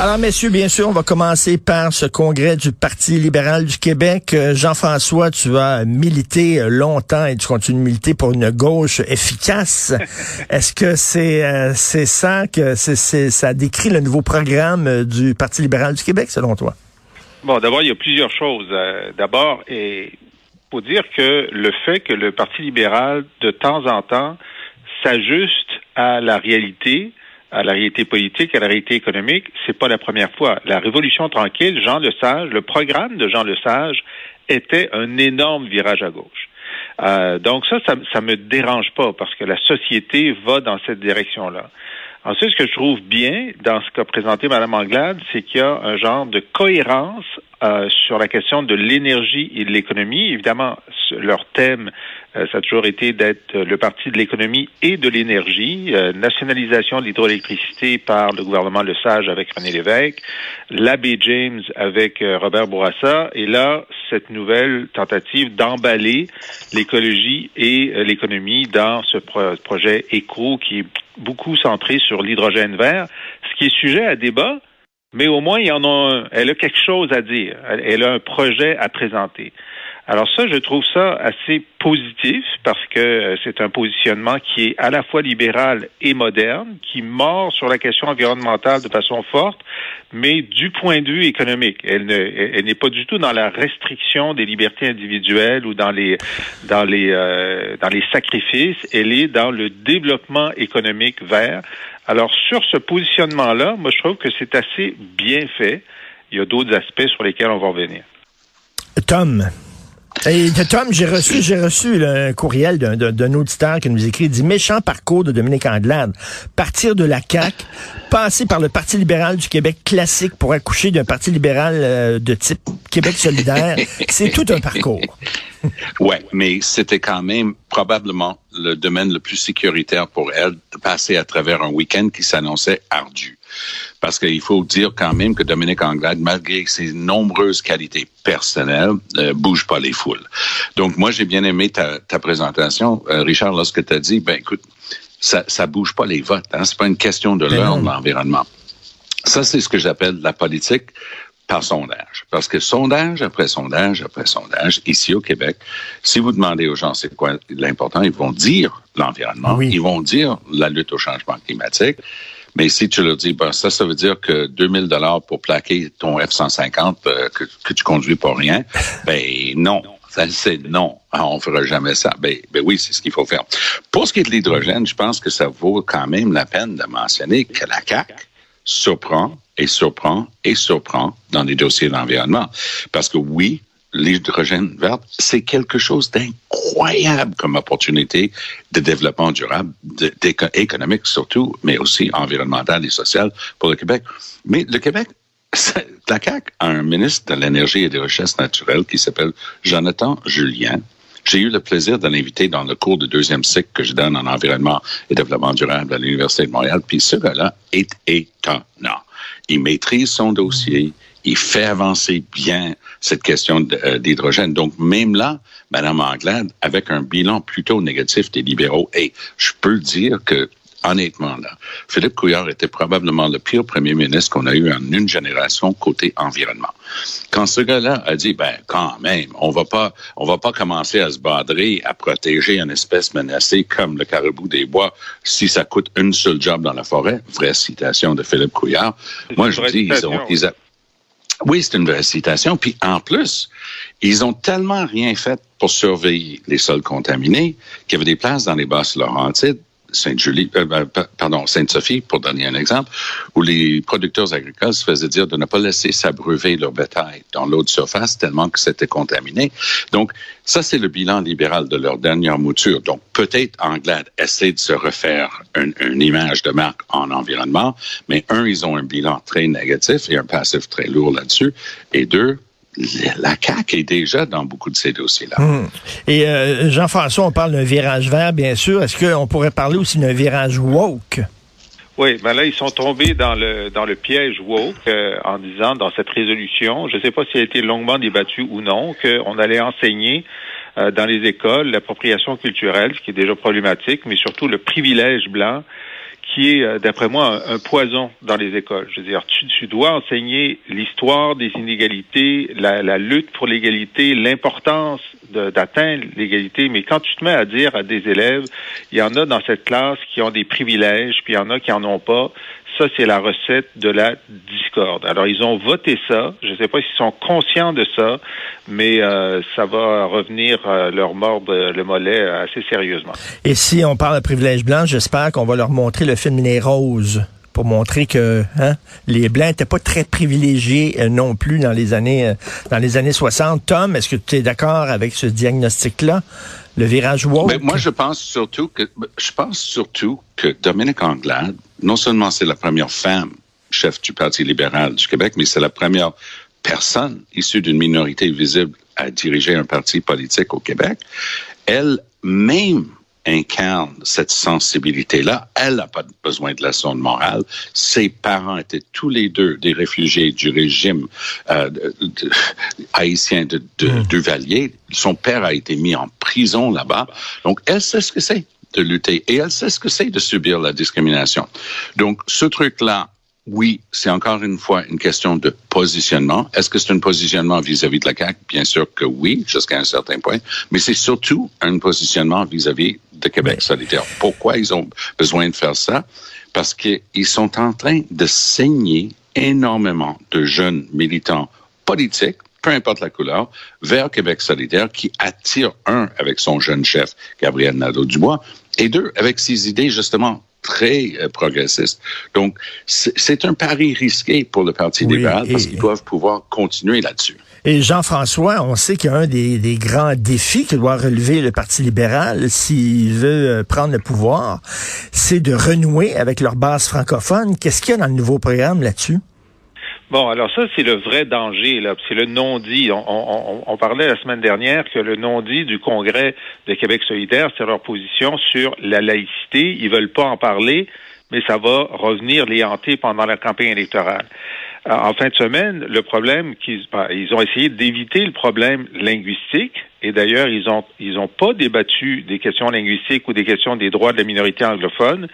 Alors, messieurs, bien sûr, on va commencer par ce congrès du Parti libéral du Québec. Euh, Jean-François, tu as milité euh, longtemps et tu continues de militer pour une gauche efficace. Est-ce que c'est euh, c'est ça que c'est ça décrit le nouveau programme du Parti libéral du Québec, selon toi? Bon, d'abord, il y a plusieurs choses. d'abord, il faut dire que le fait que le Parti libéral, de temps en temps, s'ajuste à la réalité, à la réalité politique, à la réalité économique, c'est pas la première fois. La Révolution tranquille, Jean Lesage, le programme de Jean Lesage était un énorme virage à gauche. Euh, donc ça, ça, ça me dérange pas parce que la société va dans cette direction-là. Ensuite, ce que je trouve bien dans ce qu'a présenté Mme Anglade, c'est qu'il y a un genre de cohérence euh, sur la question de l'énergie et de l'économie. Évidemment, leur thème, euh, ça a toujours été d'être le parti de l'économie et de l'énergie. Euh, nationalisation de l'hydroélectricité par le gouvernement Le Sage avec René Lévesque, l'abbé James avec Robert Bourassa, et là, cette nouvelle tentative d'emballer l'écologie et l'économie dans ce projet éco qui est beaucoup centrée sur l'hydrogène vert, ce qui est sujet à débat, mais au moins, il y en a un. Elle a quelque chose à dire. Elle, a un projet à présenter. Alors ça, je trouve ça assez positif parce que euh, c'est un positionnement qui est à la fois libéral et moderne, qui mord sur la question environnementale de façon forte, mais du point de vue économique. Elle n'est pas du tout dans la restriction des libertés individuelles ou dans les dans les euh, dans les sacrifices. Elle est dans le développement économique vert. Alors sur ce positionnement-là, moi je trouve que c'est assez bien fait. Il y a d'autres aspects sur lesquels on va revenir. Tom, et Tom, j'ai reçu, j'ai reçu un courriel d'un auditeur qui nous écrit, il dit méchant parcours de Dominique Anglade. Partir de la CAC, passer par le Parti libéral du Québec classique pour accoucher d'un Parti libéral euh, de type Québec solidaire, c'est tout un parcours. ouais, mais c'était quand même probablement le domaine le plus sécuritaire pour elle de passer à travers un week-end qui s'annonçait ardu. Parce qu'il faut dire quand même que Dominique Anglade, malgré ses nombreuses qualités personnelles, ne bouge pas les foules. Donc, moi, j'ai bien aimé ta, présentation, euh, Richard, lorsque tu as dit, ben écoute, ça, ça bouge pas les votes. Hein? C'est pas une question de ben l'heure de l'environnement. Ça, c'est ce que j'appelle la politique par sondage. Parce que sondage après sondage après sondage, ici au Québec, si vous demandez aux gens c'est quoi l'important, ils vont dire l'environnement, ils vont dire la lutte au changement climatique. Mais si tu leur dis, ben, ça, ça veut dire que 2000 dollars pour plaquer ton F-150 euh, que, que, tu conduis pour rien, ben non. C'est non, on fera jamais ça. Ben, ben oui, c'est ce qu'il faut faire. Pour ce qui est de l'hydrogène, je pense que ça vaut quand même la peine de mentionner que la CAQ surprend et surprend et surprend dans les dossiers d'environnement. Parce que oui, l'hydrogène vert, c'est quelque chose d'incroyable comme opportunité de développement durable, économique surtout, mais aussi environnemental et social pour le Québec. Mais le Québec, la CAQ a un ministre de l'Énergie et des Richesses naturelles qui s'appelle Jonathan Julien. J'ai eu le plaisir de l'inviter dans le cours de deuxième cycle que je donne en environnement et développement durable à l'Université de Montréal. Puis ce gars-là est étonnant. Il maîtrise son dossier il fait avancer bien cette question euh, d'hydrogène. Donc, même là, Mme Anglade, avec un bilan plutôt négatif des libéraux, et je peux dire que honnêtement, là, Philippe Couillard était probablement le pire premier ministre qu'on a eu en une génération côté environnement. Quand ce gars-là a dit, ben, quand même, on va pas, on va pas commencer à se badrer, à protéger une espèce menacée comme le caribou des bois si ça coûte une seule job dans la forêt. Vraie citation de Philippe Couillard. Moi, je dis, ils ont, ils, oui, c'est une vraie citation. Puis en plus, ils ont tellement rien fait pour surveiller les sols contaminés qu'il y avait des places dans les basses Laurentides Sainte-Julie, euh, ben, pardon, Sainte-Sophie, pour donner un exemple, où les producteurs agricoles se faisaient dire de ne pas laisser s'abreuver leur bétail dans l'eau de surface tellement que c'était contaminé. Donc, ça, c'est le bilan libéral de leur dernière mouture. Donc, peut-être Anglade essaie de se refaire une image de marque en environnement, mais un, ils ont un bilan très négatif et un passif très lourd là-dessus. Et deux, la CAQ est déjà dans beaucoup de ces dossiers-là. Hmm. Et euh, Jean-François, on parle d'un virage vert, bien sûr. Est-ce qu'on pourrait parler aussi d'un virage woke? Oui, ben là, ils sont tombés dans le dans le piège woke euh, en disant dans cette résolution, je ne sais pas si elle a été longuement débattue ou non, qu'on allait enseigner euh, dans les écoles l'appropriation culturelle, ce qui est déjà problématique, mais surtout le privilège blanc qui est, euh, d'après moi, un, poison dans les écoles. Je veux dire, tu, tu dois enseigner l'histoire des inégalités, la, la lutte pour l'égalité, l'importance d'atteindre l'égalité, mais quand tu te mets à dire à des élèves, il y en a dans cette classe qui ont des privilèges, puis il y en a qui en ont pas, ça, c'est la recette de la discorde. Alors, ils ont voté ça. Je ne sais pas s'ils sont conscients de ça, mais euh, ça va revenir euh, leur mordre le mollet assez sérieusement. Et si on parle de privilège blanc, j'espère qu'on va leur montrer le film Les Roses pour montrer que hein, les blancs n'étaient pas très privilégiés euh, non plus dans les années dans les années 60. Tom, est-ce que tu es d'accord avec ce diagnostic-là? Le virage woke? Mais moi, je pense surtout que je pense surtout que Dominique Anglade, non seulement c'est la première femme chef du Parti libéral du Québec, mais c'est la première personne issue d'une minorité visible à diriger un parti politique au Québec. Elle même incarne cette sensibilité-là. Elle n'a pas besoin de leçon de morale. Ses parents étaient tous les deux des réfugiés du régime euh, de, haïtien de, de mm. Duvalier. Son père a été mis en prison là-bas. Donc, elle sait ce que c'est de lutter et elle sait ce que c'est de subir la discrimination. Donc, ce truc-là, oui, c'est encore une fois une question de positionnement. Est-ce que c'est un positionnement vis-à-vis de la CAQ? Bien sûr que oui, jusqu'à un certain point, mais c'est surtout un positionnement vis-à-vis de Québec solidaire. Pourquoi ils ont besoin de faire ça? Parce qu'ils sont en train de saigner énormément de jeunes militants politiques, peu importe la couleur, vers Québec solidaire qui attire, un, avec son jeune chef, Gabriel Nadeau-Dubois, et deux, avec ses idées justement très euh, progressiste. Donc, c'est un pari risqué pour le Parti libéral parce qu'ils doivent pouvoir continuer là-dessus. Et Jean-François, on sait qu'il y a un des, des, grands défis que doit relever le Parti libéral s'il veut euh, prendre le pouvoir, c'est de renouer avec leur base francophone. Qu'est-ce qu'il y a dans le nouveau programme là-dessus? Bon, alors ça, c'est le vrai danger, là. C'est le non-dit. On, parlait la semaine dernière que le non-dit du Congrès de Québec solidaire, c'est leur position sur la laïcité. Ils veulent pas en parler, mais ça va revenir les hanter pendant la campagne électorale. Euh, en fin de semaine, le problème qu'ils ben, ils ont essayé d'éviter le problème linguistique et d'ailleurs ils ont ils ont pas débattu des questions linguistiques ou des questions des droits de la minorité anglophone.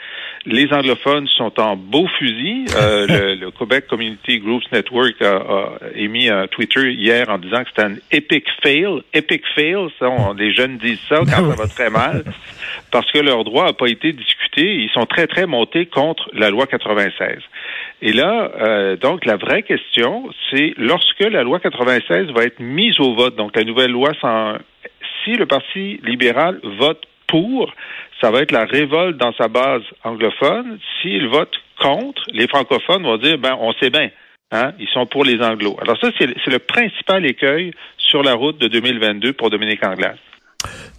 Les anglophones sont en beau fusil. Euh, le, Quebec Community Groups Network a, émis un Twitter hier en disant que c'était un epic fail. Epic fail, ça, les jeunes disent ça quand ça va très mal parce que leur droit n'a pas été discuté. Ils sont très très montés contre la loi 96. Et là, euh, donc, la vraie question, c'est lorsque la loi 96 va être mise au vote, donc la nouvelle loi sans, si le Parti libéral vote pour, ça va être la révolte dans sa base anglophone. S'il vote contre, les francophones vont dire, ben, on sait bien, hein, ils sont pour les anglos. Alors ça, c'est le principal écueil sur la route de 2022 pour Dominique Anglade.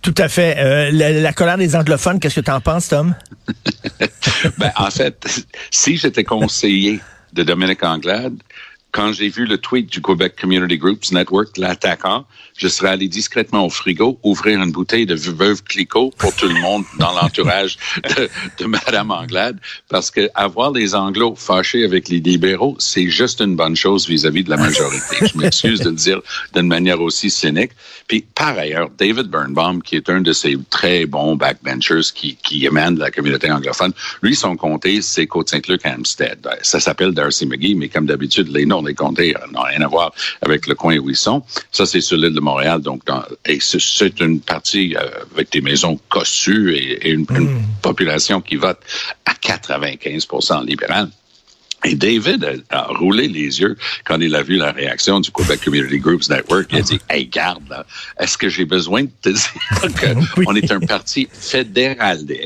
Tout à fait. Euh, la, colère des anglophones, qu'est-ce que tu en penses, Tom? ben, en fait, si j'étais conseiller de Dominique Anglade, quand j'ai vu le tweet du Quebec Community Groups Network l'attaquant, je serais allé discrètement au frigo ouvrir une bouteille de veuve Clicquot pour tout le monde dans l'entourage de, Madame Anglade, parce que avoir les Anglos fâchés avec les libéraux, c'est juste une bonne chose vis-à-vis de la majorité. Je m'excuse de le dire d'une manière aussi cynique. Puis par ailleurs, David Birnbaum, qui est un de ces très bons backbenchers qui, qui émane de la communauté anglophone, lui, son comté, c'est Côte-Saint-Luc-Hampstead. Ça s'appelle Darcy McGee, mais comme d'habitude, les noms des comtés n'ont rien à voir avec le coin où ils sont. Ça, c'est sur l'île de Montréal. Donc, et c'est une partie euh, avec des maisons cossues et, une, une, mm. population qui vote à 95% libéral. Et David a, roulé les yeux quand il a vu la réaction du Quebec Community Groups Network. Il a dit, hey, garde, est-ce que j'ai besoin de te dire qu'on est un parti fédéral des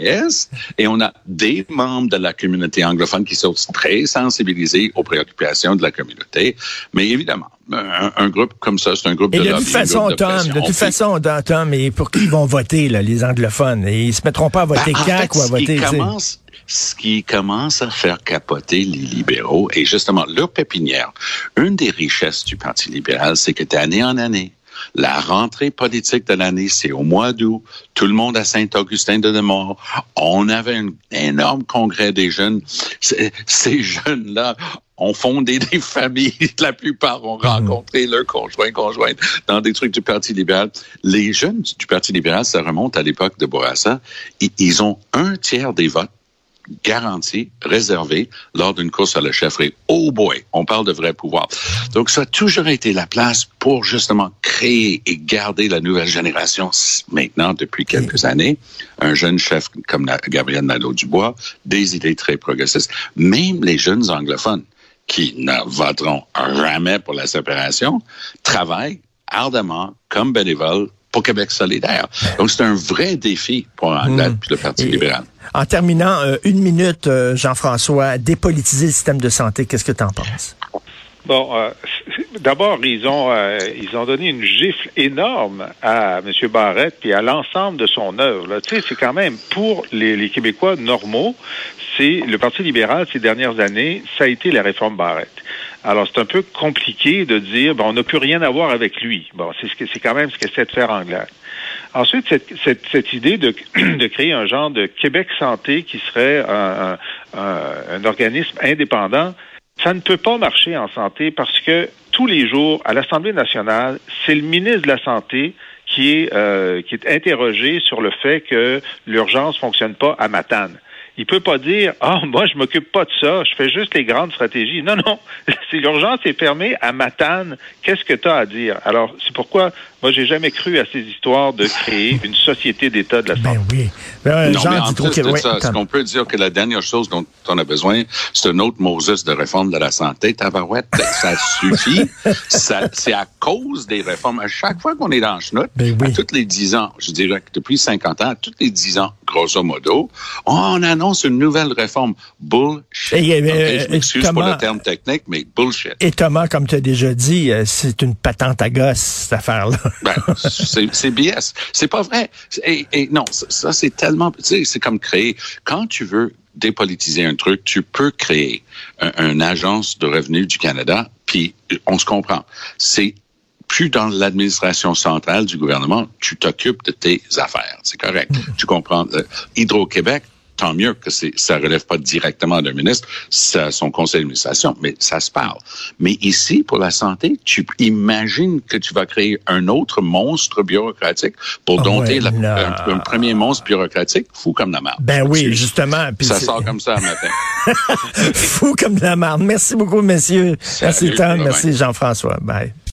et on a des membres de la communauté anglophone qui sont très sensibilisés aux préoccupations de la communauté. Mais évidemment, un, groupe comme ça, c'est un groupe et de, de toute façon, Tom, de toute façon, Tom, et pour qui ils vont voter, là, les anglophones? Et ils se mettront pas à voter ben, CAC ou à voter ce qui commence à faire capoter les libéraux et justement leur pépinière. Une des richesses du Parti libéral, c'est que d'année en année, La rentrée politique de l'année, c'est au mois d'août. Tout le monde à Saint-Augustin-de-Demort. On avait un énorme congrès des jeunes. Ces jeunes-là ont fondé des familles. La plupart ont rencontré leur conjoint, conjointe dans des trucs du Parti libéral. Les jeunes du Parti libéral, ça remonte à l'époque de Bourassa. Ils ont un tiers des votes garantie, réservée lors d'une course à la chefferie. Oh boy, on parle de vrai pouvoir. Donc, ça a toujours été la place pour justement créer et garder la nouvelle génération maintenant, depuis quelques années. Un jeune chef comme Gabriel Nadeau-Dubois, des idées très progressistes. Même les jeunes anglophones qui ne voteront jamais pour la séparation travaillent ardemment comme bénévoles pour Québec solidaire. Donc, c'est un vrai défi pour Anglade mmh. le Parti libéral. En terminant, euh, une minute, euh, Jean-François, dépolitiser le système de santé, qu'est-ce que tu en penses? Bon, euh, d'abord, ils ont ils ont donné une gifle énorme à M. Barrette puis à l'ensemble de son œuvre. Tu sais, c'est quand même pour les, les Québécois normaux, c'est le Parti libéral ces dernières années, ça a été la réforme Barrette. Alors, c'est un peu compliqué de dire, bon, on n'a plus rien à voir avec lui. Bon, c'est ce que c'est quand même ce qu'essaie de faire Anglade. Ensuite, cette, cette, idée de, de, créer un genre de Québec Santé qui serait un, organisme indépendant, ça ne peut pas marcher en santé parce que tous les jours, à l'Assemblée nationale, c'est le ministre de la Santé qui est, euh, qui est interrogé sur le fait que l'urgence fonctionne pas à Matane. Il peut pas dire ah moi je m'occupe pas de ça, je fais juste les grandes stratégies. Non non, si l'urgence est fermée à Matane, qu'est-ce que tu as à dire? Alors c'est pourquoi moi j'ai jamais cru à ces histoires de créer une société d'État de la ben santé. Ben oui. Ben, non, mais en plus de ça, est-ce qu'on peut dire que la dernière chose dont on a besoin, c'est un autre Moses de réforme de la santé, tabarouette, ça suffit. c'est à cause des réformes. À chaque fois qu'on est dans le chenoute, ben oui. à tous les dix ans, je dirais que depuis 50 ans, à tous les dix ans, grosso modo, on annonce une nouvelle réforme. Bullshit. Et, euh, okay, je m'excuse pour le terme technique, mais bullshit. Et Thomas, comme tu as déjà dit, euh, c'est une patente à gosse, cette affaire-là. ben, c'est BS. C'est pas vrai. Et, et non, ça, c'est tellement, tu sais, c'est comme créer. Quand tu veux dépolitiser un truc, tu peux créer une un agence de revenus du Canada, puis on se comprend. C'est plus dans l'administration centrale du gouvernement, tu t'occupes de tes affaires. C'est correct. Tu comprends. Euh, Hydro-Québec, tant mieux que c'est, ça relève pas directement d'un ministre, c'est son conseil d'administration, mais ça se parle. Mais ici, pour la santé, tu imagines que tu vas créer un autre monstre bureaucratique pour dompter ouais, la, un, un, premier monstre bureaucratique, fou comme la marde. Ben oui, justement. Ça sort comme ça un matin. fou comme la marde. Merci beaucoup, messieurs. Merci Tom, merci Jean-François. Bye.